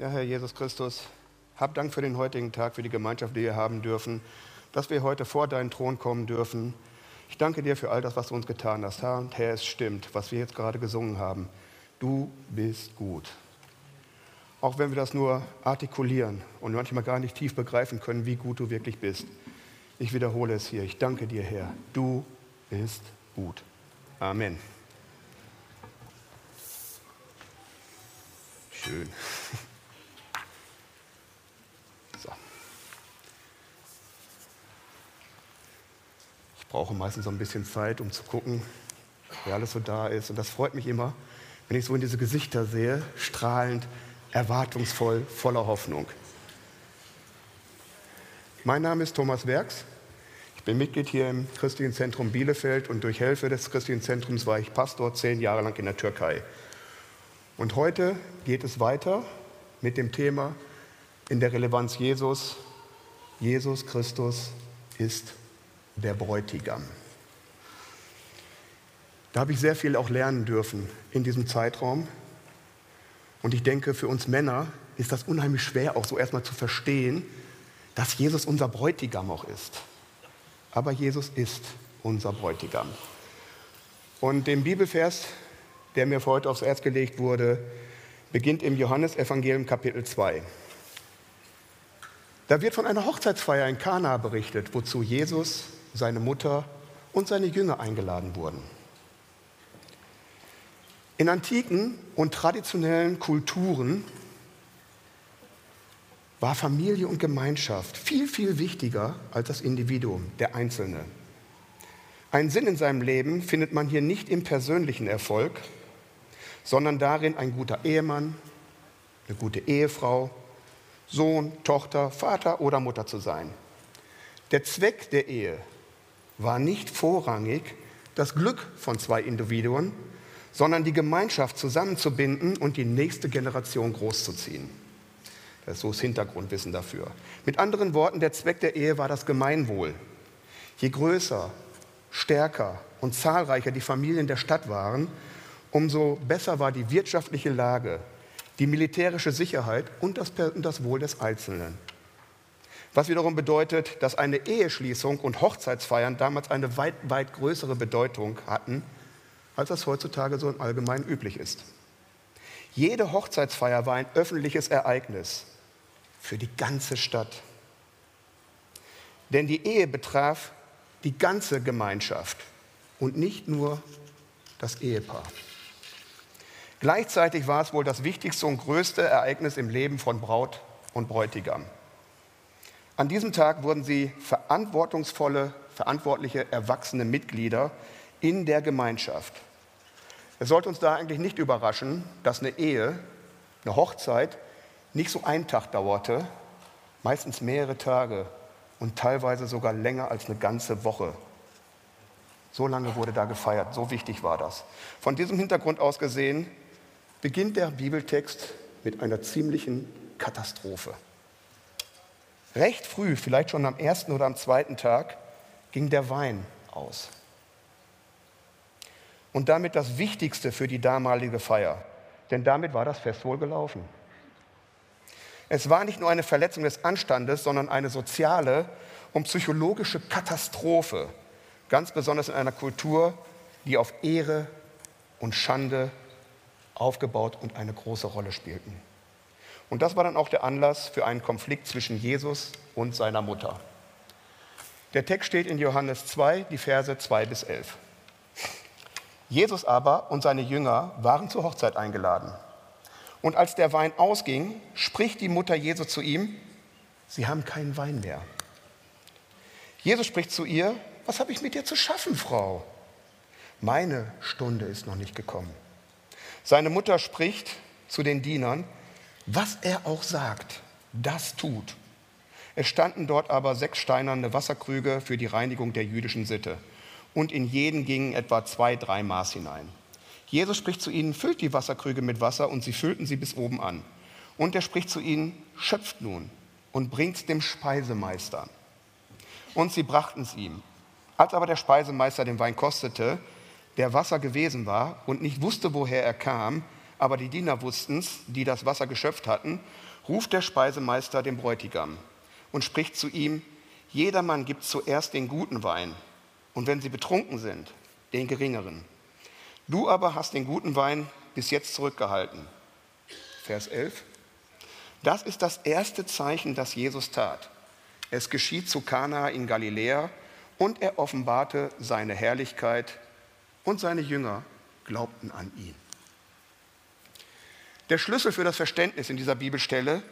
Ja, Herr Jesus Christus, hab Dank für den heutigen Tag, für die Gemeinschaft, die wir haben dürfen, dass wir heute vor deinen Thron kommen dürfen. Ich danke dir für all das, was du uns getan hast. Herr, und Herr, es stimmt, was wir jetzt gerade gesungen haben. Du bist gut. Auch wenn wir das nur artikulieren und manchmal gar nicht tief begreifen können, wie gut du wirklich bist. Ich wiederhole es hier. Ich danke dir, Herr. Du bist gut. Amen. Schön. brauche meistens so ein bisschen Zeit, um zu gucken, wer alles so da ist. Und das freut mich immer, wenn ich so in diese Gesichter sehe, strahlend, erwartungsvoll, voller Hoffnung. Mein Name ist Thomas Werks. Ich bin Mitglied hier im Christlichen Zentrum Bielefeld und durch Hilfe des Christlichen Zentrums war ich Pastor zehn Jahre lang in der Türkei. Und heute geht es weiter mit dem Thema in der Relevanz Jesus. Jesus Christus ist der Bräutigam. Da habe ich sehr viel auch lernen dürfen in diesem Zeitraum. Und ich denke, für uns Männer ist das unheimlich schwer, auch so erstmal zu verstehen, dass Jesus unser Bräutigam auch ist. Aber Jesus ist unser Bräutigam. Und dem Bibelvers, der mir für heute aufs Herz gelegt wurde, beginnt im Johannesevangelium Kapitel 2. Da wird von einer Hochzeitsfeier in Kana berichtet, wozu Jesus, seine Mutter und seine Jünger eingeladen wurden. In antiken und traditionellen Kulturen war Familie und Gemeinschaft viel, viel wichtiger als das Individuum, der Einzelne. Einen Sinn in seinem Leben findet man hier nicht im persönlichen Erfolg, sondern darin, ein guter Ehemann, eine gute Ehefrau, Sohn, Tochter, Vater oder Mutter zu sein. Der Zweck der Ehe war nicht vorrangig das Glück von zwei Individuen, sondern die Gemeinschaft zusammenzubinden und die nächste Generation großzuziehen. Das ist so das Hintergrundwissen dafür. Mit anderen Worten, der Zweck der Ehe war das Gemeinwohl. Je größer, stärker und zahlreicher die Familien der Stadt waren, umso besser war die wirtschaftliche Lage, die militärische Sicherheit und das, und das Wohl des Einzelnen. Was wiederum bedeutet, dass eine Eheschließung und Hochzeitsfeiern damals eine weit, weit größere Bedeutung hatten, als das heutzutage so im Allgemeinen üblich ist. Jede Hochzeitsfeier war ein öffentliches Ereignis für die ganze Stadt. Denn die Ehe betraf die ganze Gemeinschaft und nicht nur das Ehepaar. Gleichzeitig war es wohl das wichtigste und größte Ereignis im Leben von Braut und Bräutigam. An diesem Tag wurden sie verantwortungsvolle, verantwortliche, erwachsene Mitglieder in der Gemeinschaft. Es sollte uns da eigentlich nicht überraschen, dass eine Ehe, eine Hochzeit nicht so einen Tag dauerte, meistens mehrere Tage und teilweise sogar länger als eine ganze Woche. So lange wurde da gefeiert, so wichtig war das. Von diesem Hintergrund aus gesehen beginnt der Bibeltext mit einer ziemlichen Katastrophe. Recht früh, vielleicht schon am ersten oder am zweiten Tag, ging der Wein aus. Und damit das Wichtigste für die damalige Feier, denn damit war das Fest wohl gelaufen. Es war nicht nur eine Verletzung des Anstandes, sondern eine soziale und psychologische Katastrophe, ganz besonders in einer Kultur, die auf Ehre und Schande aufgebaut und eine große Rolle spielten. Und das war dann auch der Anlass für einen Konflikt zwischen Jesus und seiner Mutter. Der Text steht in Johannes 2, die Verse 2 bis 11. Jesus aber und seine Jünger waren zur Hochzeit eingeladen. Und als der Wein ausging, spricht die Mutter Jesu zu ihm, Sie haben keinen Wein mehr. Jesus spricht zu ihr, was habe ich mit dir zu schaffen, Frau? Meine Stunde ist noch nicht gekommen. Seine Mutter spricht zu den Dienern, was er auch sagt, das tut. Es standen dort aber sechs steinerne Wasserkrüge für die Reinigung der jüdischen Sitte. Und in jeden gingen etwa zwei, drei Maß hinein. Jesus spricht zu ihnen, füllt die Wasserkrüge mit Wasser und sie füllten sie bis oben an. Und er spricht zu ihnen, schöpft nun und bringt dem Speisemeister. Und sie brachten es ihm. Als aber der Speisemeister den Wein kostete, der Wasser gewesen war und nicht wusste, woher er kam, aber die Diener wussten's, die das Wasser geschöpft hatten, ruft der Speisemeister den Bräutigam und spricht zu ihm, jedermann gibt zuerst den guten Wein und wenn sie betrunken sind, den geringeren. Du aber hast den guten Wein bis jetzt zurückgehalten. Vers 11. Das ist das erste Zeichen, das Jesus tat. Es geschieht zu Kana in Galiläa und er offenbarte seine Herrlichkeit und seine Jünger glaubten an ihn. Der Schlüssel für das Verständnis in dieser Bibelstelle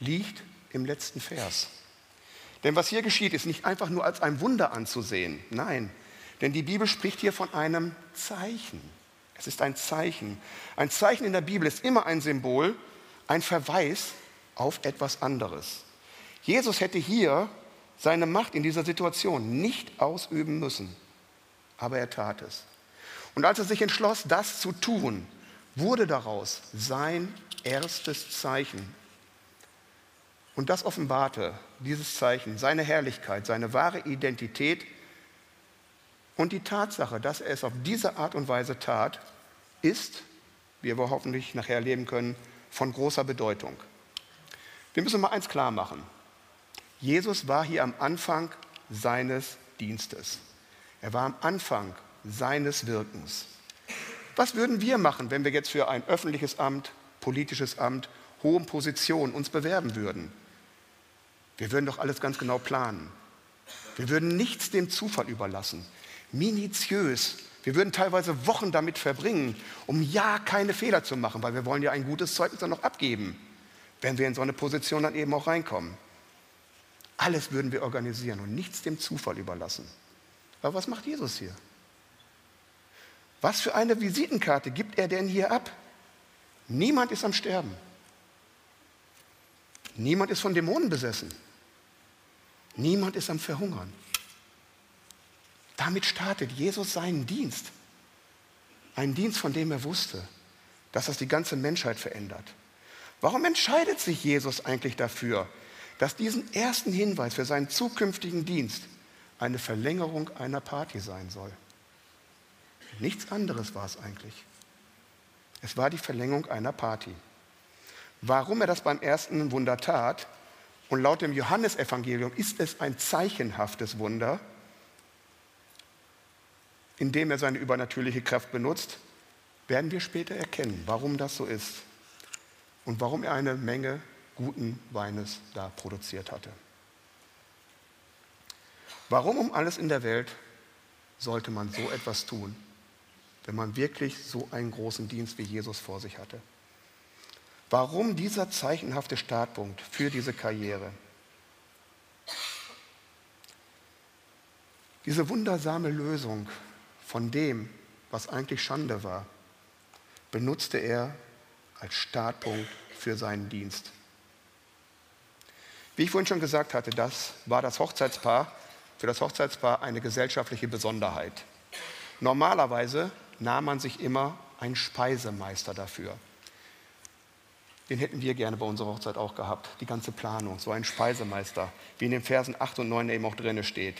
liegt im letzten Vers. Denn was hier geschieht, ist nicht einfach nur als ein Wunder anzusehen. Nein, denn die Bibel spricht hier von einem Zeichen. Es ist ein Zeichen. Ein Zeichen in der Bibel ist immer ein Symbol, ein Verweis auf etwas anderes. Jesus hätte hier seine Macht in dieser Situation nicht ausüben müssen, aber er tat es. Und als er sich entschloss, das zu tun, wurde daraus sein erstes Zeichen. Und das offenbarte, dieses Zeichen, seine Herrlichkeit, seine wahre Identität und die Tatsache, dass er es auf diese Art und Weise tat, ist, wie wir hoffentlich nachher erleben können, von großer Bedeutung. Wir müssen mal eins klar machen. Jesus war hier am Anfang seines Dienstes. Er war am Anfang seines Wirkens. Was würden wir machen, wenn wir jetzt für ein öffentliches Amt, politisches Amt, hohen Position uns bewerben würden? Wir würden doch alles ganz genau planen. Wir würden nichts dem Zufall überlassen. Minutiös. Wir würden teilweise Wochen damit verbringen, um ja keine Fehler zu machen, weil wir wollen ja ein gutes Zeugnis dann noch abgeben, wenn wir in so eine Position dann eben auch reinkommen. Alles würden wir organisieren und nichts dem Zufall überlassen. Aber was macht Jesus hier? Was für eine Visitenkarte gibt er denn hier ab? Niemand ist am Sterben. Niemand ist von Dämonen besessen. Niemand ist am Verhungern. Damit startet Jesus seinen Dienst. Einen Dienst, von dem er wusste, dass das die ganze Menschheit verändert. Warum entscheidet sich Jesus eigentlich dafür, dass diesen ersten Hinweis für seinen zukünftigen Dienst eine Verlängerung einer Party sein soll? Nichts anderes war es eigentlich. Es war die Verlängerung einer Party. Warum er das beim ersten Wunder tat, und laut dem Johannesevangelium ist es ein zeichenhaftes Wunder, indem er seine übernatürliche Kraft benutzt, werden wir später erkennen, warum das so ist und warum er eine Menge guten Weines da produziert hatte. Warum um alles in der Welt sollte man so etwas tun? Wenn man wirklich so einen großen Dienst wie Jesus vor sich hatte. Warum dieser zeichenhafte Startpunkt für diese Karriere? Diese wundersame Lösung von dem, was eigentlich Schande war, benutzte er als Startpunkt für seinen Dienst. Wie ich vorhin schon gesagt hatte, das war das Hochzeitspaar, für das Hochzeitspaar eine gesellschaftliche Besonderheit. Normalerweise nahm man sich immer einen Speisemeister dafür. Den hätten wir gerne bei unserer Hochzeit auch gehabt, die ganze Planung, so ein Speisemeister, wie in den Versen 8 und 9 eben auch drin steht.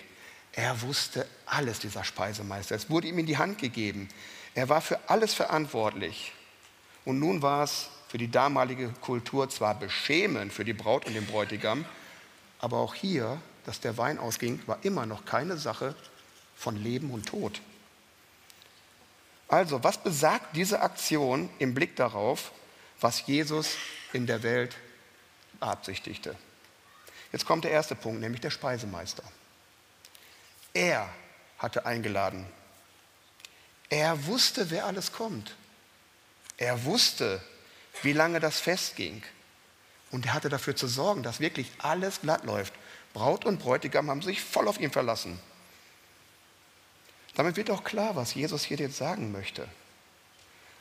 Er wusste alles, dieser Speisemeister. Es wurde ihm in die Hand gegeben. Er war für alles verantwortlich. Und nun war es für die damalige Kultur zwar beschämend für die Braut und den Bräutigam, aber auch hier, dass der Wein ausging, war immer noch keine Sache von Leben und Tod. Also, was besagt diese Aktion im Blick darauf, was Jesus in der Welt beabsichtigte? Jetzt kommt der erste Punkt, nämlich der Speisemeister. Er hatte eingeladen. Er wusste, wer alles kommt. Er wusste, wie lange das Fest ging. Und er hatte dafür zu sorgen, dass wirklich alles glatt läuft. Braut und Bräutigam haben sich voll auf ihn verlassen. Damit wird auch klar, was Jesus hier jetzt sagen möchte.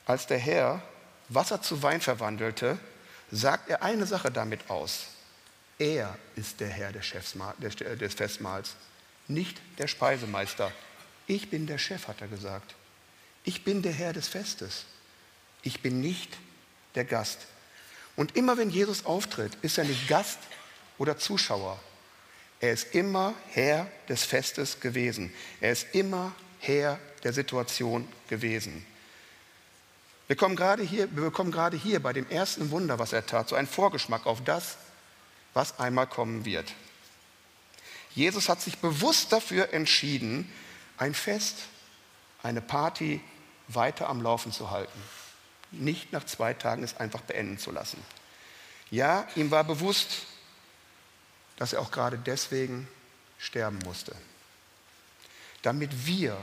Als der Herr Wasser zu Wein verwandelte, sagt er eine Sache damit aus. Er ist der Herr des, Festmahls, nicht der Speisemeister. Ich bin der Chef, hat er gesagt. Ich bin der Herr des Festes. Ich bin nicht der Gast. Und immer wenn Jesus auftritt, ist er nicht Gast oder Zuschauer. Er ist immer Herr des Festes gewesen. Er ist immer Herr der Situation gewesen. Wir, kommen gerade hier, wir bekommen gerade hier bei dem ersten Wunder, was er tat, so einen Vorgeschmack auf das, was einmal kommen wird. Jesus hat sich bewusst dafür entschieden, ein Fest, eine Party weiter am Laufen zu halten. Nicht nach zwei Tagen es einfach beenden zu lassen. Ja, ihm war bewusst, dass er auch gerade deswegen sterben musste. Damit wir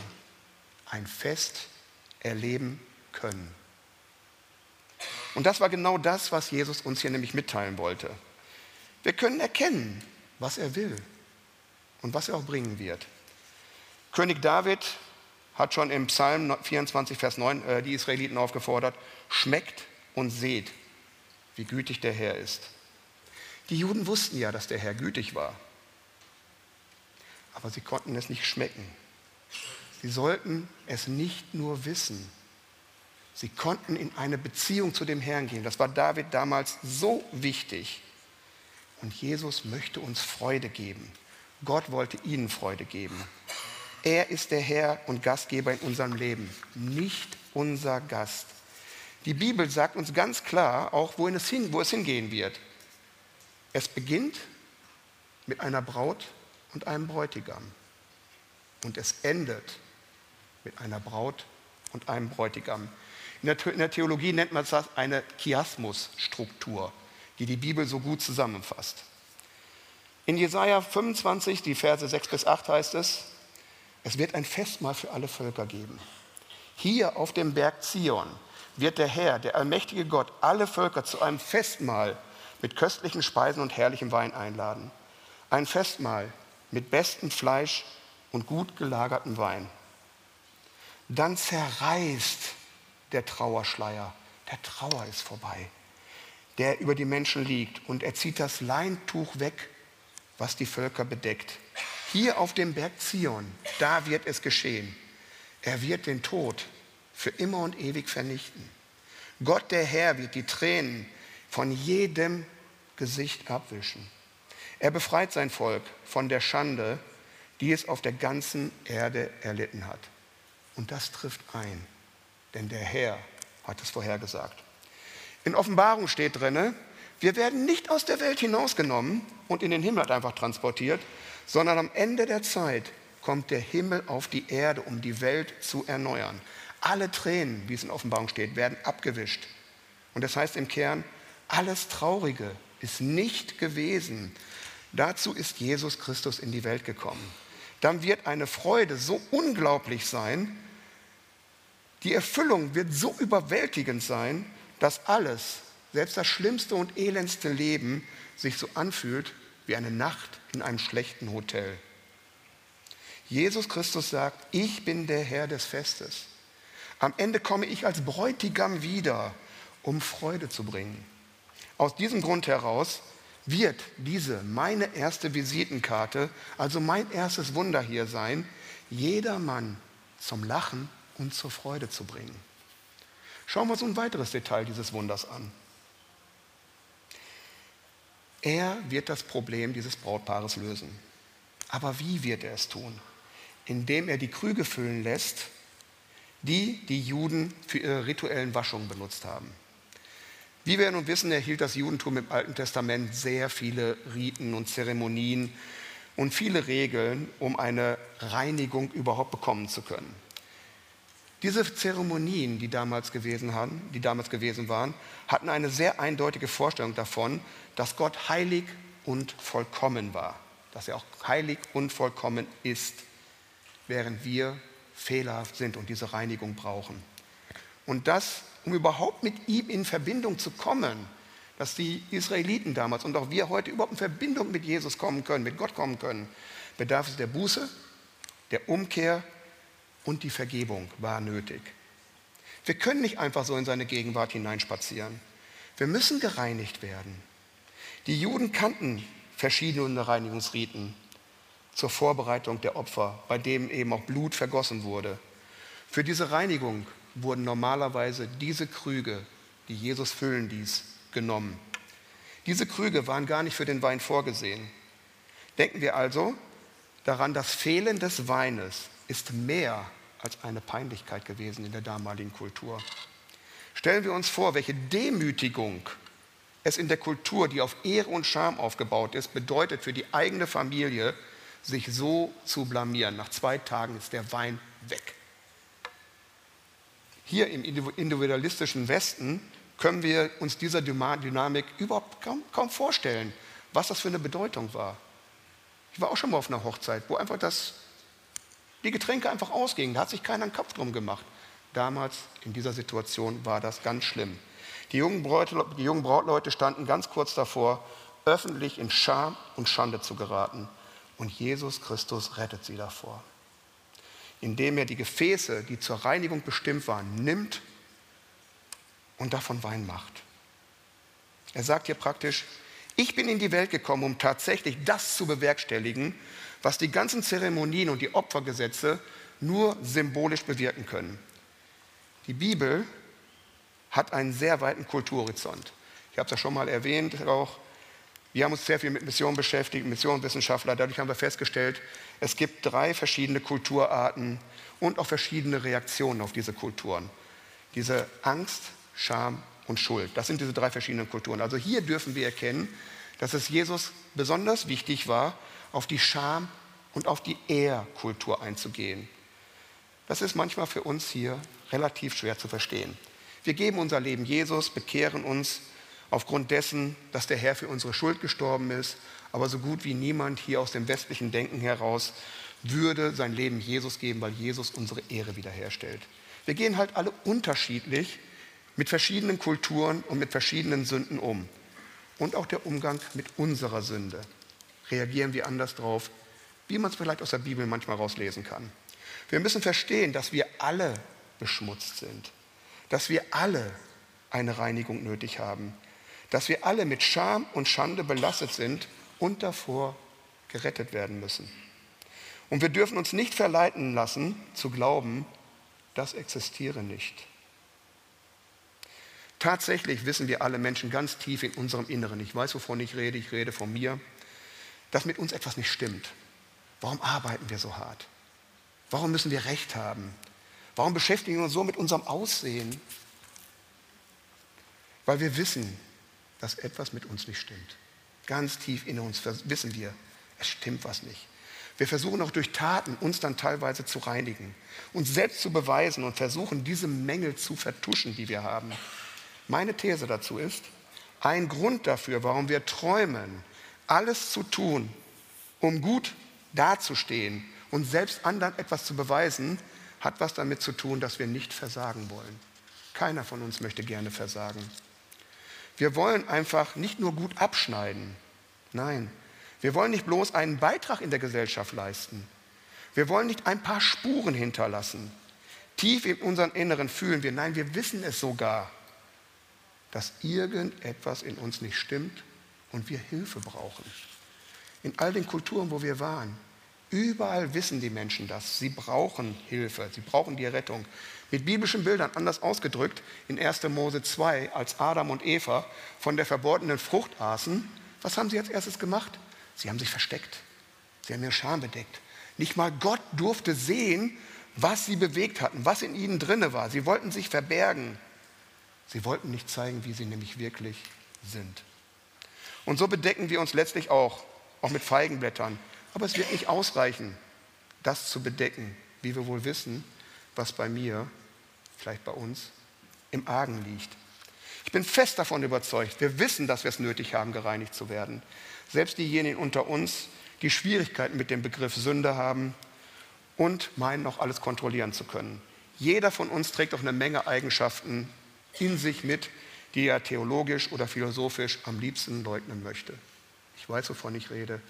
ein Fest erleben können. Und das war genau das, was Jesus uns hier nämlich mitteilen wollte. Wir können erkennen, was er will und was er auch bringen wird. König David hat schon im Psalm 24, Vers 9 äh, die Israeliten aufgefordert, schmeckt und seht, wie gütig der Herr ist. Die Juden wussten ja, dass der Herr gütig war, aber sie konnten es nicht schmecken. Sie sollten es nicht nur wissen, sie konnten in eine Beziehung zu dem Herrn gehen. Das war David damals so wichtig. Und Jesus möchte uns Freude geben. Gott wollte ihnen Freude geben. Er ist der Herr und Gastgeber in unserem Leben, nicht unser Gast. Die Bibel sagt uns ganz klar auch, wohin es, hin, wo es hingehen wird. Es beginnt mit einer Braut und einem Bräutigam. Und es endet mit einer Braut und einem Bräutigam. In der, Theologie nennt man das eine Chiasmus-Struktur, die die Bibel so gut zusammenfasst. In Jesaja 25, die Verse 6 bis 8 heißt es, es wird ein Festmahl für alle Völker geben. Hier auf dem Berg Zion wird der Herr, der allmächtige Gott, alle Völker zu einem Festmahl mit köstlichen Speisen und herrlichem Wein einladen. Ein Festmahl mit bestem Fleisch und gut gelagertem Wein. Dann zerreißt der Trauerschleier. Der Trauer ist vorbei, der über die Menschen liegt. Und er zieht das Leintuch weg was die Völker bedeckt. Hier auf dem Berg Zion, da wird es geschehen. Er wird den Tod für immer und ewig vernichten. Gott der Herr wird die Tränen von jedem Gesicht abwischen. Er befreit sein Volk von der Schande, die es auf der ganzen Erde erlitten hat. Und das trifft ein, denn der Herr hat es vorhergesagt. In Offenbarung steht drinne, wir werden nicht aus der Welt hinausgenommen und in den Himmel einfach transportiert, sondern am Ende der Zeit kommt der Himmel auf die Erde, um die Welt zu erneuern. Alle Tränen, wie es in Offenbarung steht, werden abgewischt. Und das heißt im Kern, alles Traurige ist nicht gewesen. Dazu ist Jesus Christus in die Welt gekommen. Dann wird eine Freude so unglaublich sein, die Erfüllung wird so überwältigend sein, dass alles, selbst das schlimmste und elendste Leben sich so anfühlt wie eine Nacht in einem schlechten Hotel. Jesus Christus sagt, ich bin der Herr des Festes. Am Ende komme ich als Bräutigam wieder, um Freude zu bringen. Aus diesem Grund heraus wird diese meine erste Visitenkarte, also mein erstes Wunder hier sein, jedermann zum Lachen und zur Freude zu bringen. Schauen wir uns ein weiteres Detail dieses Wunders an. Er wird das Problem dieses Brautpaares lösen. Aber wie wird er es tun? Indem er die Krüge füllen lässt, die die Juden für ihre rituellen Waschungen benutzt haben. Wie wir nun wissen, erhielt das Judentum im Alten Testament sehr viele Riten und Zeremonien und viele Regeln, um eine Reinigung überhaupt bekommen zu können. Diese Zeremonien, die damals gewesen, haben, die damals gewesen waren, hatten eine sehr eindeutige Vorstellung davon, dass Gott heilig und vollkommen war, dass er auch heilig und vollkommen ist, während wir fehlerhaft sind und diese Reinigung brauchen. Und das, um überhaupt mit ihm in Verbindung zu kommen, dass die Israeliten damals und auch wir heute überhaupt in Verbindung mit Jesus kommen können, mit Gott kommen können, bedarf es der Buße, der Umkehr und die Vergebung war nötig. Wir können nicht einfach so in seine Gegenwart hineinspazieren. Wir müssen gereinigt werden. Die Juden kannten verschiedene Reinigungsriten zur Vorbereitung der Opfer, bei denen eben auch Blut vergossen wurde. Für diese Reinigung wurden normalerweise diese Krüge, die Jesus füllen ließ, genommen. Diese Krüge waren gar nicht für den Wein vorgesehen. Denken wir also daran, das Fehlen des Weines ist mehr als eine Peinlichkeit gewesen in der damaligen Kultur. Stellen wir uns vor, welche Demütigung es in der Kultur, die auf Ehre und Scham aufgebaut ist, bedeutet für die eigene Familie, sich so zu blamieren. Nach zwei Tagen ist der Wein weg. Hier im individualistischen Westen können wir uns dieser Dynamik überhaupt kaum, kaum vorstellen, was das für eine Bedeutung war. Ich war auch schon mal auf einer Hochzeit, wo einfach das, die Getränke einfach ausgingen. Da hat sich keiner einen Kopf drum gemacht. Damals in dieser Situation war das ganz schlimm. Die jungen, Braut, die jungen Brautleute standen ganz kurz davor, öffentlich in Scham und Schande zu geraten. Und Jesus Christus rettet sie davor indem er die Gefäße, die zur Reinigung bestimmt waren, nimmt und davon Wein macht. Er sagt hier praktisch, ich bin in die Welt gekommen, um tatsächlich das zu bewerkstelligen, was die ganzen Zeremonien und die Opfergesetze nur symbolisch bewirken können. Die Bibel hat einen sehr weiten Kulturhorizont. Ich habe es ja schon mal erwähnt, auch wir haben uns sehr viel mit Mission beschäftigt, Missionswissenschaftler. Dadurch haben wir festgestellt, es gibt drei verschiedene Kulturarten und auch verschiedene Reaktionen auf diese Kulturen. Diese Angst, Scham und Schuld. Das sind diese drei verschiedenen Kulturen. Also hier dürfen wir erkennen, dass es Jesus besonders wichtig war, auf die Scham und auf die Ehrkultur einzugehen. Das ist manchmal für uns hier relativ schwer zu verstehen. Wir geben unser Leben Jesus, bekehren uns aufgrund dessen, dass der Herr für unsere Schuld gestorben ist. Aber so gut wie niemand hier aus dem westlichen Denken heraus würde sein Leben Jesus geben, weil Jesus unsere Ehre wiederherstellt. Wir gehen halt alle unterschiedlich mit verschiedenen Kulturen und mit verschiedenen Sünden um. Und auch der Umgang mit unserer Sünde. Reagieren wir anders drauf, wie man es vielleicht aus der Bibel manchmal rauslesen kann. Wir müssen verstehen, dass wir alle beschmutzt sind, dass wir alle eine Reinigung nötig haben, dass wir alle mit Scham und Schande belastet sind und davor gerettet werden müssen. Und wir dürfen uns nicht verleiten lassen zu glauben, das existiere nicht. Tatsächlich wissen wir alle Menschen ganz tief in unserem Inneren, ich weiß, wovon ich rede, ich rede von mir, dass mit uns etwas nicht stimmt. Warum arbeiten wir so hart? Warum müssen wir Recht haben? Warum beschäftigen wir uns so mit unserem Aussehen? Weil wir wissen, dass etwas mit uns nicht stimmt. Ganz tief in uns wissen wir, es stimmt was nicht. Wir versuchen auch durch Taten uns dann teilweise zu reinigen, uns selbst zu beweisen und versuchen, diese Mängel zu vertuschen, die wir haben. Meine These dazu ist, ein Grund dafür, warum wir träumen, alles zu tun, um gut dazustehen und selbst anderen etwas zu beweisen, hat was damit zu tun, dass wir nicht versagen wollen. Keiner von uns möchte gerne versagen. Wir wollen einfach nicht nur gut abschneiden. Nein, wir wollen nicht bloß einen Beitrag in der Gesellschaft leisten. Wir wollen nicht ein paar Spuren hinterlassen. Tief in unserem Inneren fühlen wir, nein, wir wissen es sogar, dass irgendetwas in uns nicht stimmt und wir Hilfe brauchen. In all den Kulturen, wo wir waren, überall wissen die Menschen das. Sie brauchen Hilfe, sie brauchen die Rettung. Mit biblischen Bildern anders ausgedrückt, in 1. Mose 2, als Adam und Eva von der verborgenen Frucht aßen, was haben sie als erstes gemacht? Sie haben sich versteckt. Sie haben ihre Scham bedeckt. Nicht mal Gott durfte sehen, was sie bewegt hatten, was in ihnen drinne war. Sie wollten sich verbergen. Sie wollten nicht zeigen, wie sie nämlich wirklich sind. Und so bedecken wir uns letztlich auch, auch mit Feigenblättern. Aber es wird nicht ausreichen, das zu bedecken, wie wir wohl wissen, was bei mir, vielleicht bei uns, im Argen liegt. Ich bin fest davon überzeugt, wir wissen, dass wir es nötig haben, gereinigt zu werden. Selbst diejenigen unter uns, die Schwierigkeiten mit dem Begriff Sünde haben und meinen, noch alles kontrollieren zu können. Jeder von uns trägt auch eine Menge Eigenschaften in sich mit, die er theologisch oder philosophisch am liebsten leugnen möchte. Ich weiß, wovon ich rede.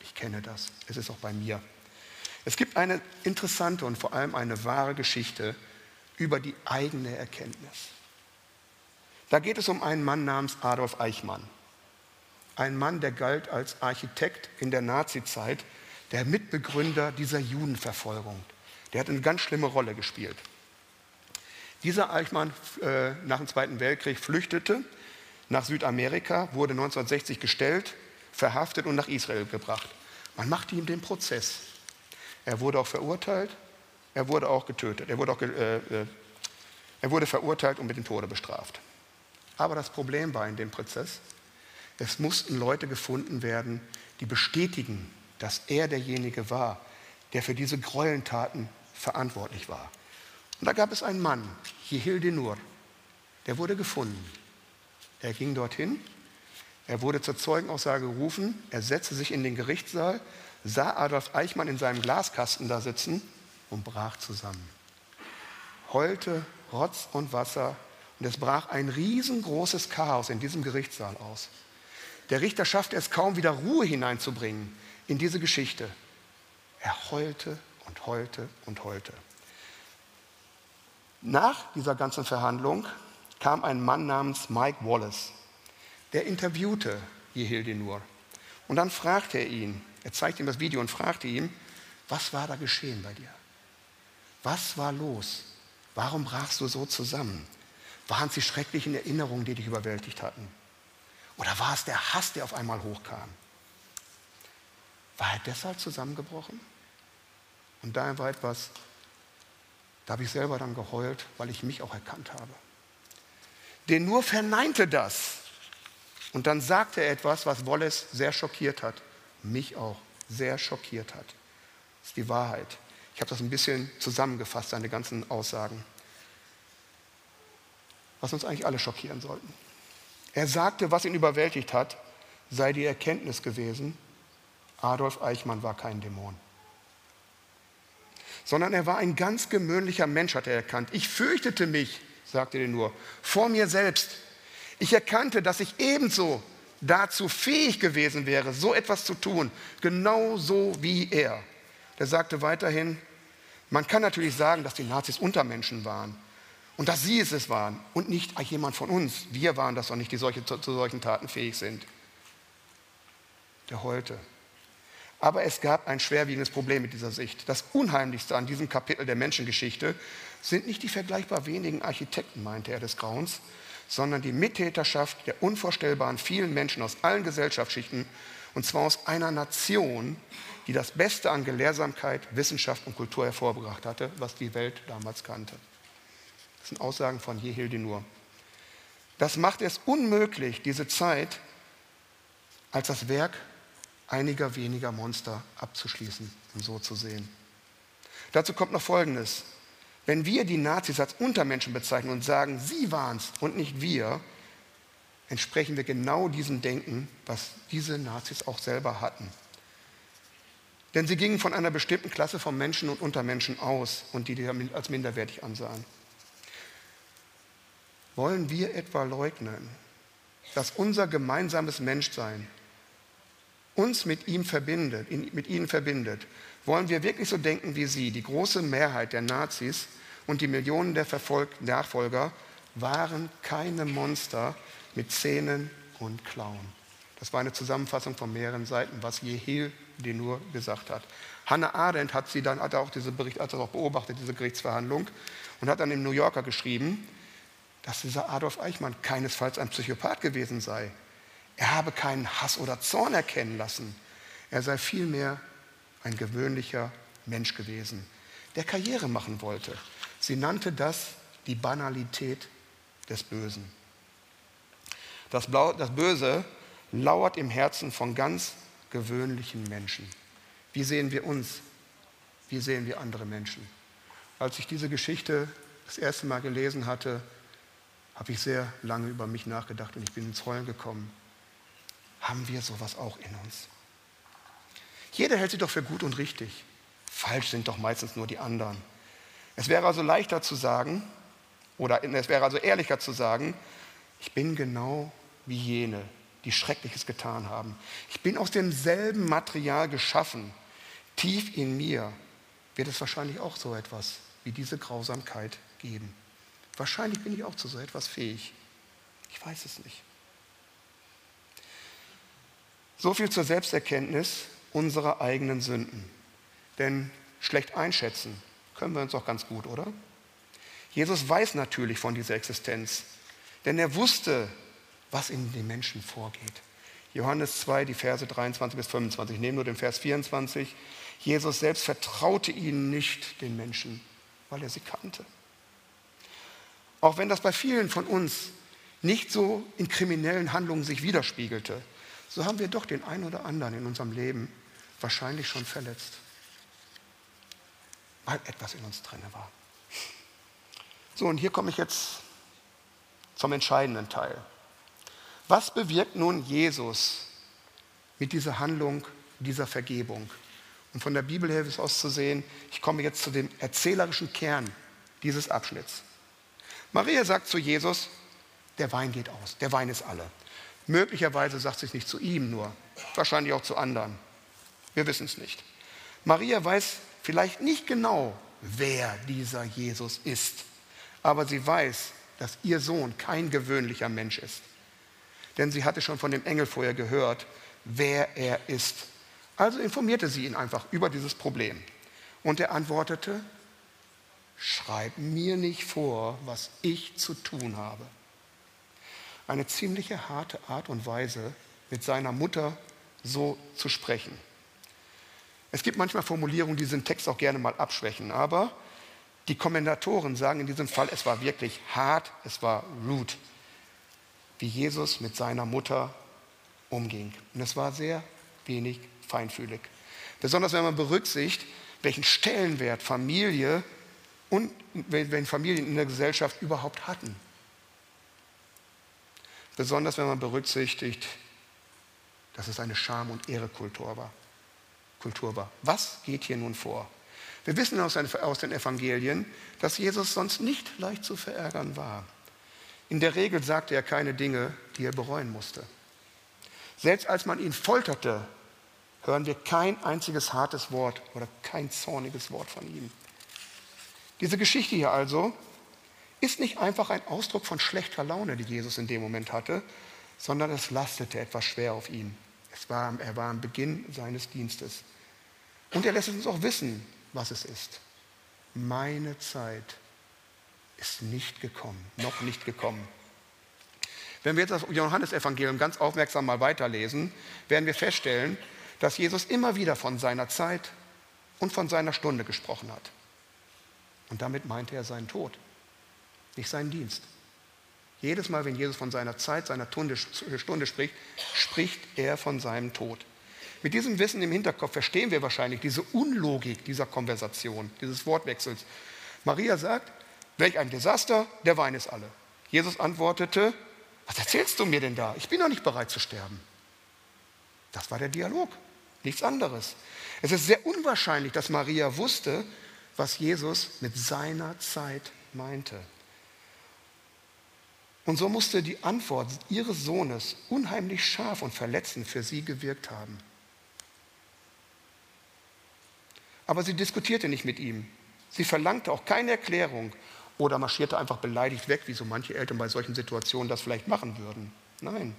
Ich kenne das. Es ist auch bei mir. Es gibt eine interessante und vor allem eine wahre Geschichte über die eigene Erkenntnis. Da geht es um einen Mann namens Adolf Eichmann. Ein Mann, der galt als Architekt in der Nazizeit, der Mitbegründer dieser Judenverfolgung. Der hat eine ganz schlimme Rolle gespielt. Dieser Eichmann äh, nach dem Zweiten Weltkrieg flüchtete nach Südamerika, wurde 1960 gestellt, verhaftet und nach Israel gebracht. Man machte ihm den Prozess. Er wurde auch verurteilt, er wurde auch getötet, er wurde auch äh, äh, Er wurde verurteilt und mit dem Tode bestraft. Aber das Problem war in dem Prozess, es mussten Leute gefunden werden, die bestätigen, dass er derjenige war, der für diese Gräueltaten verantwortlich war. Und da gab es einen Mann, Jehildenur, der wurde gefunden. Er ging dorthin, er wurde zur Zeugenaussage gerufen, er setzte sich in den Gerichtssaal, sah Adolf Eichmann in seinem Glaskasten da sitzen und brach zusammen. Heulte Rotz und Wasser und es brach ein riesengroßes Chaos in diesem Gerichtssaal aus. Der Richter schaffte es kaum, wieder Ruhe hineinzubringen in diese Geschichte. Er heulte und heulte und heulte. Nach dieser ganzen Verhandlung kam ein Mann namens Mike Wallace. Der interviewte Nur. Und dann fragte er ihn, er zeigte ihm das Video und fragte ihn, was war da geschehen bei dir? Was war los? Warum brachst du so zusammen? Waren es die schrecklichen Erinnerungen, die dich überwältigt hatten? Oder war es der Hass, der auf einmal hochkam? War er deshalb zusammengebrochen? Und da war etwas, da habe ich selber dann geheult, weil ich mich auch erkannt habe. Den nur verneinte das. Und dann sagte er etwas, was Wallace sehr schockiert hat. Mich auch sehr schockiert hat. Das ist die Wahrheit. Ich habe das ein bisschen zusammengefasst, seine ganzen Aussagen. Was uns eigentlich alle schockieren sollten. Er sagte, was ihn überwältigt hat, sei die Erkenntnis gewesen, Adolf Eichmann war kein Dämon. Sondern er war ein ganz gewöhnlicher Mensch, hat er erkannt. Ich fürchtete mich, sagte er nur, vor mir selbst. Ich erkannte, dass ich ebenso dazu fähig gewesen wäre, so etwas zu tun, genauso wie er. Der sagte weiterhin, man kann natürlich sagen, dass die Nazis Untermenschen waren und dass sie es waren und nicht jemand von uns. Wir waren das auch nicht, die solche, zu, zu solchen Taten fähig sind. Der heulte. Aber es gab ein schwerwiegendes Problem mit dieser Sicht. Das Unheimlichste an diesem Kapitel der Menschengeschichte sind nicht die vergleichbar wenigen Architekten, meinte er des Grauens, sondern die Mittäterschaft der unvorstellbaren vielen Menschen aus allen Gesellschaftsschichten, und zwar aus einer Nation, die das Beste an Gelehrsamkeit, Wissenschaft und Kultur hervorgebracht hatte, was die Welt damals kannte. Das sind Aussagen von Nur. Das macht es unmöglich, diese Zeit als das Werk einiger weniger Monster abzuschließen und so zu sehen. Dazu kommt noch Folgendes. Wenn wir die Nazis als Untermenschen bezeichnen und sagen, sie waren es und nicht wir, entsprechen wir genau diesem Denken, was diese Nazis auch selber hatten. Denn sie gingen von einer bestimmten Klasse von Menschen und Untermenschen aus und die die als minderwertig ansahen. Wollen wir etwa leugnen, dass unser gemeinsames Menschsein uns mit ihm verbindet, mit ihnen verbindet? Wollen wir wirklich so denken wie sie? Die große Mehrheit der Nazis und die Millionen der verfolgten Nachfolger waren keine Monster mit Zähnen und Klauen. Das war eine Zusammenfassung von mehreren Seiten, was Jehil nur gesagt hat. Hannah Arendt hat sie dann, hat auch diesen Bericht, hat auch beobachtet, diese Gerichtsverhandlung, und hat dann im New Yorker geschrieben, dass dieser Adolf Eichmann keinesfalls ein Psychopath gewesen sei. Er habe keinen Hass oder Zorn erkennen lassen. Er sei vielmehr ein gewöhnlicher Mensch gewesen, der Karriere machen wollte. Sie nannte das die Banalität des Bösen. Das, Böse lauert im Herzen von ganz gewöhnlichen Menschen. Wie sehen wir uns? Wie sehen wir andere Menschen? Als ich diese Geschichte das erste Mal gelesen hatte, habe ich sehr lange über mich nachgedacht und ich bin ins Heulen gekommen. Haben wir sowas auch in uns? Jeder hält sich doch für gut und richtig. Falsch sind doch meistens nur die anderen. Es wäre also leichter zu sagen, oder es wäre also ehrlicher zu sagen, ich bin genau wie jene, die Schreckliches getan haben. Ich bin aus demselben Material geschaffen. Tief in mir wird es wahrscheinlich auch so etwas wie diese Grausamkeit geben. Wahrscheinlich bin ich auch zu so etwas fähig. Ich weiß es nicht. So viel zur Selbsterkenntnis unserer eigenen Sünden. Denn schlecht einschätzen können wir uns auch ganz gut, oder? Jesus weiß natürlich von dieser Existenz, denn er wusste, was in den Menschen vorgeht. Johannes 2, die Verse 23 bis 25. Ich nehme nur den Vers 24. Jesus selbst vertraute ihnen nicht den Menschen, weil er sie kannte. Auch wenn das bei vielen von uns nicht so in kriminellen Handlungen sich widerspiegelte, so haben wir doch den einen oder anderen in unserem Leben wahrscheinlich schon verletzt, weil etwas in uns drin war. So, und hier komme ich jetzt zum entscheidenden Teil. Was bewirkt nun Jesus mit dieser Handlung, dieser Vergebung? Und von der Bibel her ist es auszusehen, ich komme jetzt zu dem erzählerischen Kern dieses Abschnitts. Maria sagt zu Jesus, der Wein geht aus, der Wein ist alle. Möglicherweise sagt sie es nicht zu ihm nur, wahrscheinlich auch zu anderen. Wir wissen es nicht. Maria weiß vielleicht nicht genau, wer dieser Jesus ist, aber sie weiß, dass ihr Sohn kein gewöhnlicher Mensch ist. Denn sie hatte schon von dem Engel vorher gehört, wer er ist. Also informierte sie ihn einfach über dieses Problem. Und er antwortete, schreib mir nicht vor, was ich zu tun habe. Eine ziemliche harte Art und Weise, mit seiner Mutter so zu sprechen. Es gibt manchmal Formulierungen, die diesen Text auch gerne mal abschwächen, aber die Kommentatoren sagen in diesem Fall, es war wirklich hart, es war rude, wie Jesus mit seiner Mutter umging. Und es war sehr wenig feinfühlig. Besonders wenn man berücksichtigt, welchen Stellenwert Familie und wenn Familien in der Gesellschaft überhaupt hatten. Besonders wenn man berücksichtigt, dass es eine Scham- und Ehrekultur war. Kultur war. Was geht hier nun vor? Wir wissen aus den Evangelien, dass Jesus sonst nicht leicht zu verärgern war. In der Regel sagte er keine Dinge, die er bereuen musste. Selbst als man ihn folterte, hören wir kein einziges hartes Wort oder kein zorniges Wort von ihm. Diese Geschichte hier also ist nicht einfach ein Ausdruck von schlechter Laune, die Jesus in dem Moment hatte, sondern es lastete etwas schwer auf ihm. War, er war am Beginn seines Dienstes. Und er lässt uns auch wissen, was es ist. Meine Zeit ist nicht gekommen, noch nicht gekommen. Wenn wir jetzt das Johannesevangelium ganz aufmerksam mal weiterlesen, werden wir feststellen, dass Jesus immer wieder von seiner Zeit und von seiner Stunde gesprochen hat. Und damit meinte er seinen Tod, nicht seinen Dienst. Jedes Mal, wenn Jesus von seiner Zeit, seiner Stunde spricht, spricht er von seinem Tod. Mit diesem Wissen im Hinterkopf verstehen wir wahrscheinlich diese Unlogik dieser Konversation, dieses Wortwechsels. Maria sagt, welch ein Desaster, der Wein ist alle. Jesus antwortete, was erzählst du mir denn da? Ich bin noch nicht bereit zu sterben. Das war der Dialog, nichts anderes. Es ist sehr unwahrscheinlich, dass Maria wusste, was Jesus mit seiner Zeit meinte. Und so musste die Antwort ihres Sohnes unheimlich scharf und verletzend für sie gewirkt haben. Aber sie diskutierte nicht mit ihm. Sie verlangte auch keine Erklärung oder marschierte einfach beleidigt weg, wie so manche Eltern bei solchen Situationen das vielleicht machen würden. Nein.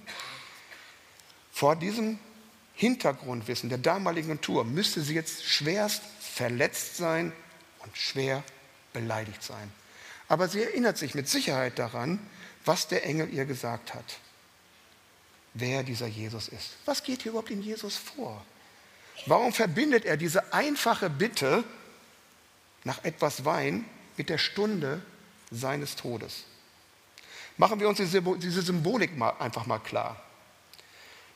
Vor diesem Hintergrundwissen der damaligen Tour müsste sie jetzt schwerst verletzt sein und schwer beleidigt sein. Aber sie erinnert sich mit Sicherheit daran, was der Engel ihr gesagt hat. Wer dieser Jesus ist. Was geht hier überhaupt in Jesus vor? Warum verbindet er diese einfache Bitte nach etwas Wein mit der Stunde seines Todes? Machen wir uns diese Symbolik mal, einfach mal klar.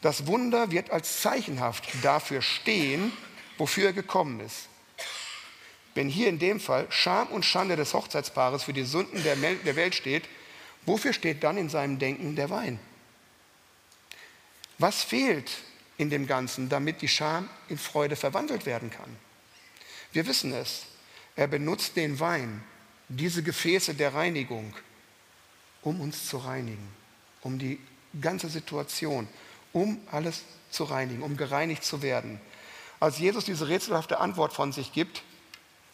Das Wunder wird als zeichenhaft dafür stehen, wofür er gekommen ist. Wenn hier in dem Fall Scham und Schande des Hochzeitspaares für die Sünden der Welt steht, wofür steht dann in seinem Denken der Wein? Was fehlt in dem Ganzen, damit die Scham in Freude verwandelt werden kann. Wir wissen es. Er benutzt den Wein, diese Gefäße der Reinigung, um uns zu reinigen, um die ganze Situation, um alles zu reinigen, um gereinigt zu werden. Als Jesus diese rätselhafte Antwort von sich gibt,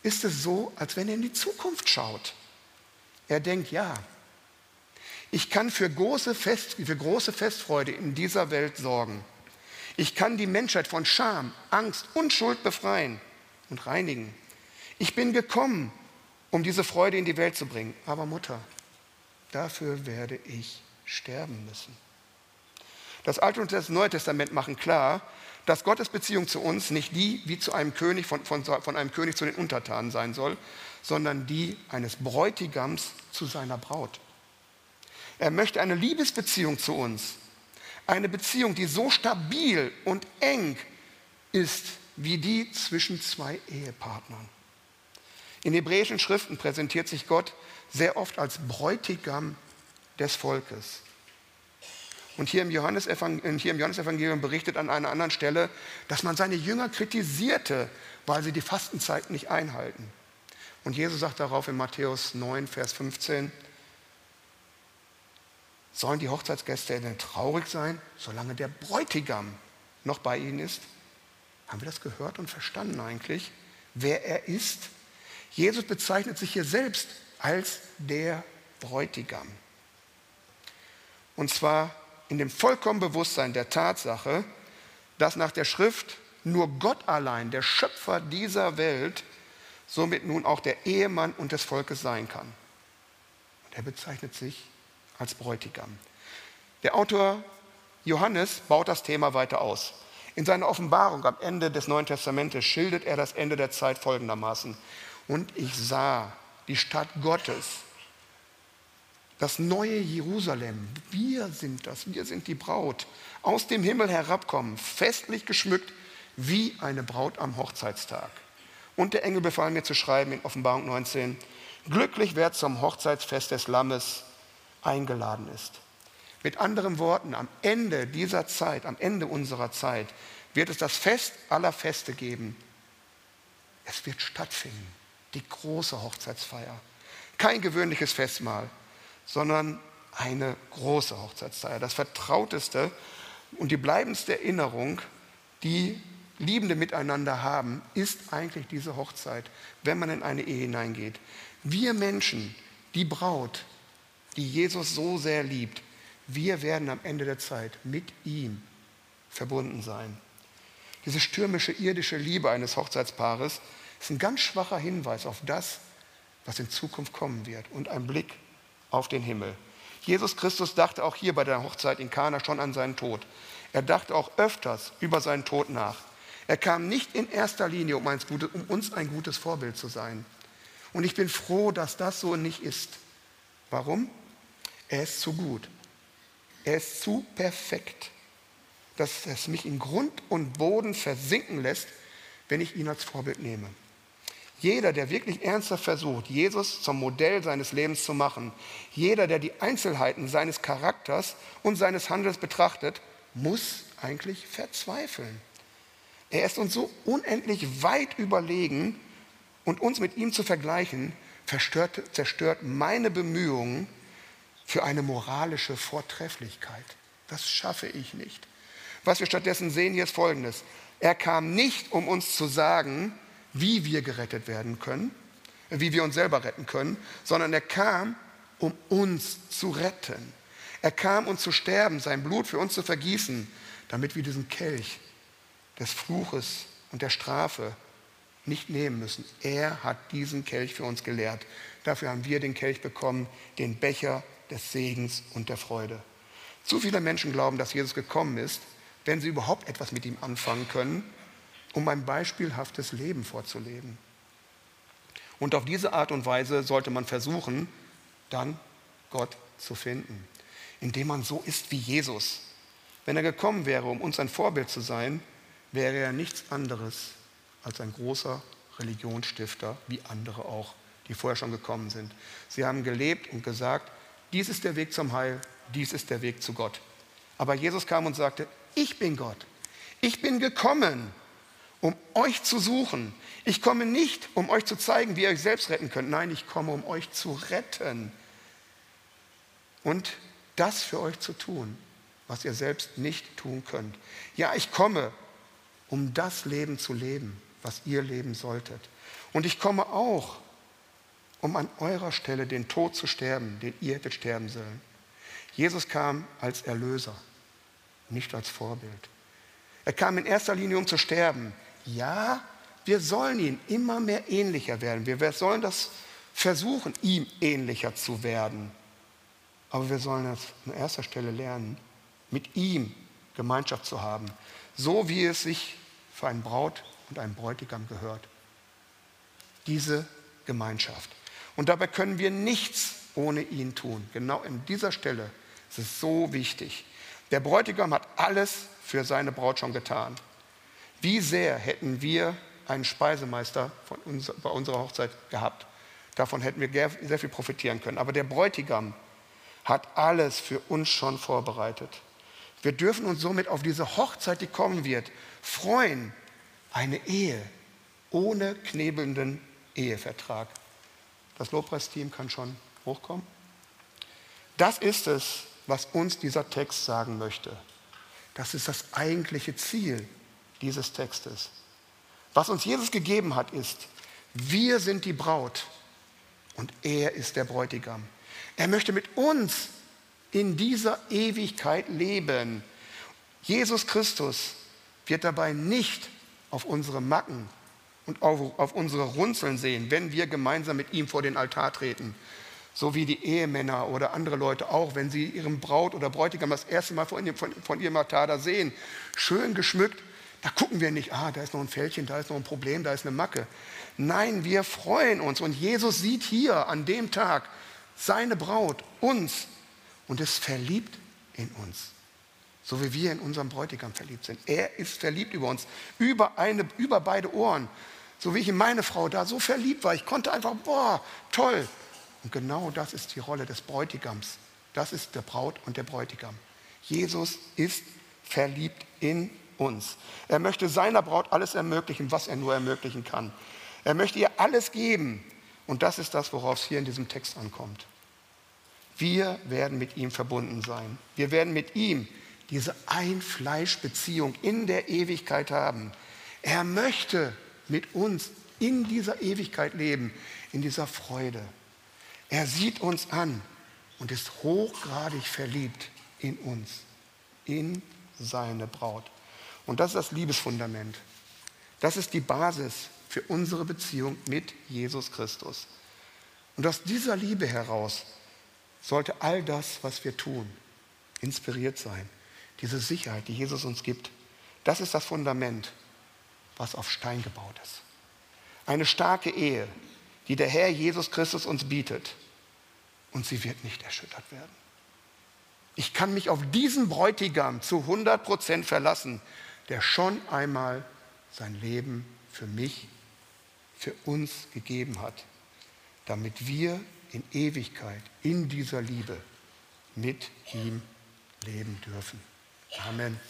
ist es so, als wenn er in die Zukunft schaut. Er denkt, ja, ich kann für große, Fest, für große Festfreude in dieser Welt sorgen. Ich kann die Menschheit von Scham, Angst und Schuld befreien und reinigen. Ich bin gekommen, um diese Freude in die Welt zu bringen. Aber Mutter, dafür werde ich sterben müssen. Das Alte und das Neue Testament machen klar, dass Gottes Beziehung zu uns nicht die wie zu einem König von, von, von einem König zu den Untertanen sein soll, sondern die eines Bräutigams zu seiner Braut. Er möchte eine Liebesbeziehung zu uns, eine Beziehung, die so stabil und eng ist wie die zwischen zwei Ehepartnern. In hebräischen Schriften präsentiert sich Gott sehr oft als Bräutigam des Volkes. Und hier im, Johannesevangelium, Johannesevangelium berichtet an einer anderen Stelle, dass man seine Jünger kritisierte, weil sie die Fastenzeit nicht einhalten. Und Jesus sagt darauf in Matthäus 9, Vers 15, sollen die Hochzeitsgäste denn traurig sein, solange der Bräutigam noch bei ihnen ist? Haben wir das gehört und verstanden eigentlich, wer er ist? Jesus bezeichnet sich hier selbst als der Bräutigam. Und zwar in dem vollkommenen Bewusstsein der Tatsache, dass nach der Schrift nur Gott allein, der Schöpfer dieser Welt, somit nun auch der Ehemann und des Volkes sein kann. Und er bezeichnet sich als Bräutigam. Der Autor Johannes baut das Thema weiter aus. In seiner Offenbarung am Ende des Neuen Testamentes schildert er das Ende der Zeit folgendermaßen. Und ich sah die Stadt Gottes, das neue Jerusalem, wir sind das, wir sind die Braut, aus dem Himmel herabkommen, festlich geschmückt wie eine Braut am Hochzeitstag. Und der Engel befahl mir zu schreiben in Offenbarung 19, glücklich wer zum Hochzeitsfest des Lammes eingeladen ist. Mit anderen Worten, am Ende dieser Zeit, am Ende unserer Zeit, wird es das Fest aller Feste geben. Es wird stattfinden, die große Hochzeitsfeier. Kein gewöhnliches Festmahl, sondern eine große Hochzeitsfeier. Das vertrauteste und die bleibendste Erinnerung, die Liebende miteinander haben, ist eigentlich diese Hochzeit, wenn man in eine Ehe hineingeht. Wir Menschen, die Braut, die Jesus so sehr liebt, wir werden am Ende der Zeit mit ihm verbunden sein. Diese stürmische irdische Liebe eines Hochzeitspaares ist ein ganz schwacher Hinweis auf das, was in Zukunft kommen wird und ein Blick auf den Himmel. Jesus Christus dachte auch hier bei der Hochzeit in Kana schon an seinen Tod. Er dachte auch öfters über seinen Tod nach. Er kam nicht in erster Linie, um, uns ein gutes Vorbild zu sein. Und ich bin froh, dass das so nicht ist. Warum? Er ist zu gut. Er ist zu perfekt, dass es mich in Grund und Boden versinken lässt, wenn ich ihn als Vorbild nehme. Jeder, der wirklich ernsthaft versucht, Jesus zum Modell seines Lebens zu machen, jeder, der die Einzelheiten seines Charakters und seines Handelns betrachtet, muss eigentlich verzweifeln. Er ist uns so unendlich weit überlegen und uns mit ihm zu vergleichen, zerstört meine Bemühungen, für eine moralische Vortrefflichkeit. Das schaffe ich nicht. Was wir stattdessen sehen hier ist Folgendes. Er kam nicht, um uns zu sagen, wie wir gerettet werden können, wie wir uns selber retten können, sondern er kam, um uns zu retten. Er kam, um zu sterben, sein Blut für uns zu vergießen, damit wir diesen Kelch des Fluches und der Strafe nicht nehmen müssen. Er hat diesen Kelch für uns gelehrt. Dafür haben wir den Kelch bekommen, den Becher des Segens und der Freude. Zu viele Menschen glauben, dass Jesus gekommen ist, wenn sie überhaupt etwas mit ihm anfangen können, um ein beispielhaftes Leben vorzuleben. Und auf diese Art und Weise sollte man versuchen, dann Gott zu finden, indem man so ist wie Jesus. Wenn er gekommen wäre, um uns ein Vorbild zu sein, wäre er nichts anderes als ein großer Religionsstifter, wie andere auch, die vorher schon gekommen sind. Sie haben gelebt und gesagt, dies ist der Weg zum Heil, dies ist der Weg zu Gott. Aber Jesus kam und sagte, ich bin Gott. Ich bin gekommen, um euch zu suchen. Ich komme nicht, um euch zu zeigen, wie ihr euch selbst retten könnt. Nein, ich komme, um euch zu retten. Und das für euch zu tun, was ihr selbst nicht tun könnt. Ja, ich komme, um das Leben zu leben, was ihr leben solltet. Und ich komme auch, um an eurer Stelle den Tod zu sterben, den ihr hättet sterben sollen. Jesus kam als Erlöser, nicht als Vorbild. Er kam in erster Linie, um zu sterben. Ja, wir sollen ihn immer mehr ähnlicher werden. Wir sollen das versuchen, ihm ähnlicher zu werden. Aber wir sollen das an erster Stelle lernen, mit ihm Gemeinschaft zu haben, so wie es sich für ein Braut und einen Bräutigam gehört. Diese Gemeinschaft. Und dabei können wir nichts ohne ihn tun. Genau an dieser Stelle ist es so wichtig. Der Bräutigam hat alles für seine Braut schon getan. Wie sehr hätten wir einen Speisemeister uns, bei unserer Hochzeit gehabt? Davon hätten wir sehr viel profitieren können. Aber der Bräutigam hat alles für uns schon vorbereitet. Wir dürfen uns somit auf diese Hochzeit, die kommen wird, freuen. Eine Ehe ohne knebelnden Ehevertrag. Das Lobpreisteam kann schon hochkommen. Das ist es, was uns dieser Text sagen möchte. Das ist das eigentliche Ziel dieses Textes. Was uns Jesus gegeben hat, ist, wir sind die Braut und er ist der Bräutigam. Er möchte mit uns in dieser Ewigkeit leben. Jesus Christus wird dabei nicht auf unsere Macken und auf, auf, unsere Runzeln sehen, wenn wir gemeinsam mit ihm vor den Altar treten. So wie die Ehemänner oder andere Leute auch, wenn sie ihren Braut oder Bräutigam das erste Mal von, von, von ihrem Altar da sehen, schön geschmückt, da gucken wir nicht, ah, da ist noch ein Fältchen, da ist noch ein Problem, da ist eine Macke. Nein, wir freuen uns und Jesus sieht hier an dem Tag seine Braut, uns, und ist verliebt in uns. So wie wir in unserem Bräutigam verliebt sind. Er ist verliebt über uns, über, eine, über beide Ohren. So wie ich in meine Frau da so verliebt war. Ich konnte einfach, boah, toll. Und genau das ist die Rolle des Bräutigams. Das ist der Braut und der Bräutigam. Jesus ist verliebt in uns. Er möchte seiner Braut alles ermöglichen, was er nur ermöglichen kann. Er möchte ihr alles geben. Und das ist das, worauf es hier in diesem Text ankommt. Wir werden mit ihm verbunden sein. Wir werden mit ihm diese Einfleischbeziehung in der Ewigkeit haben. Er möchte mit uns in dieser Ewigkeit leben, in dieser Freude. Er sieht uns an und ist hochgradig verliebt in uns, in seine Braut. Und das ist das Liebesfundament. Das ist die Basis für unsere Beziehung mit Jesus Christus. Und aus dieser Liebe heraus sollte all das, was wir tun, inspiriert sein. Diese Sicherheit, die Jesus uns gibt, das ist das Fundament, was auf Stein gebaut ist. Eine starke Ehe, die der Herr Jesus Christus uns bietet. Und sie wird nicht erschüttert werden. Ich kann mich auf diesen Bräutigam zu 100 Prozent verlassen, der schon einmal sein Leben für mich, für uns gegeben hat, damit wir in Ewigkeit in dieser Liebe mit ihm leben dürfen. Amen.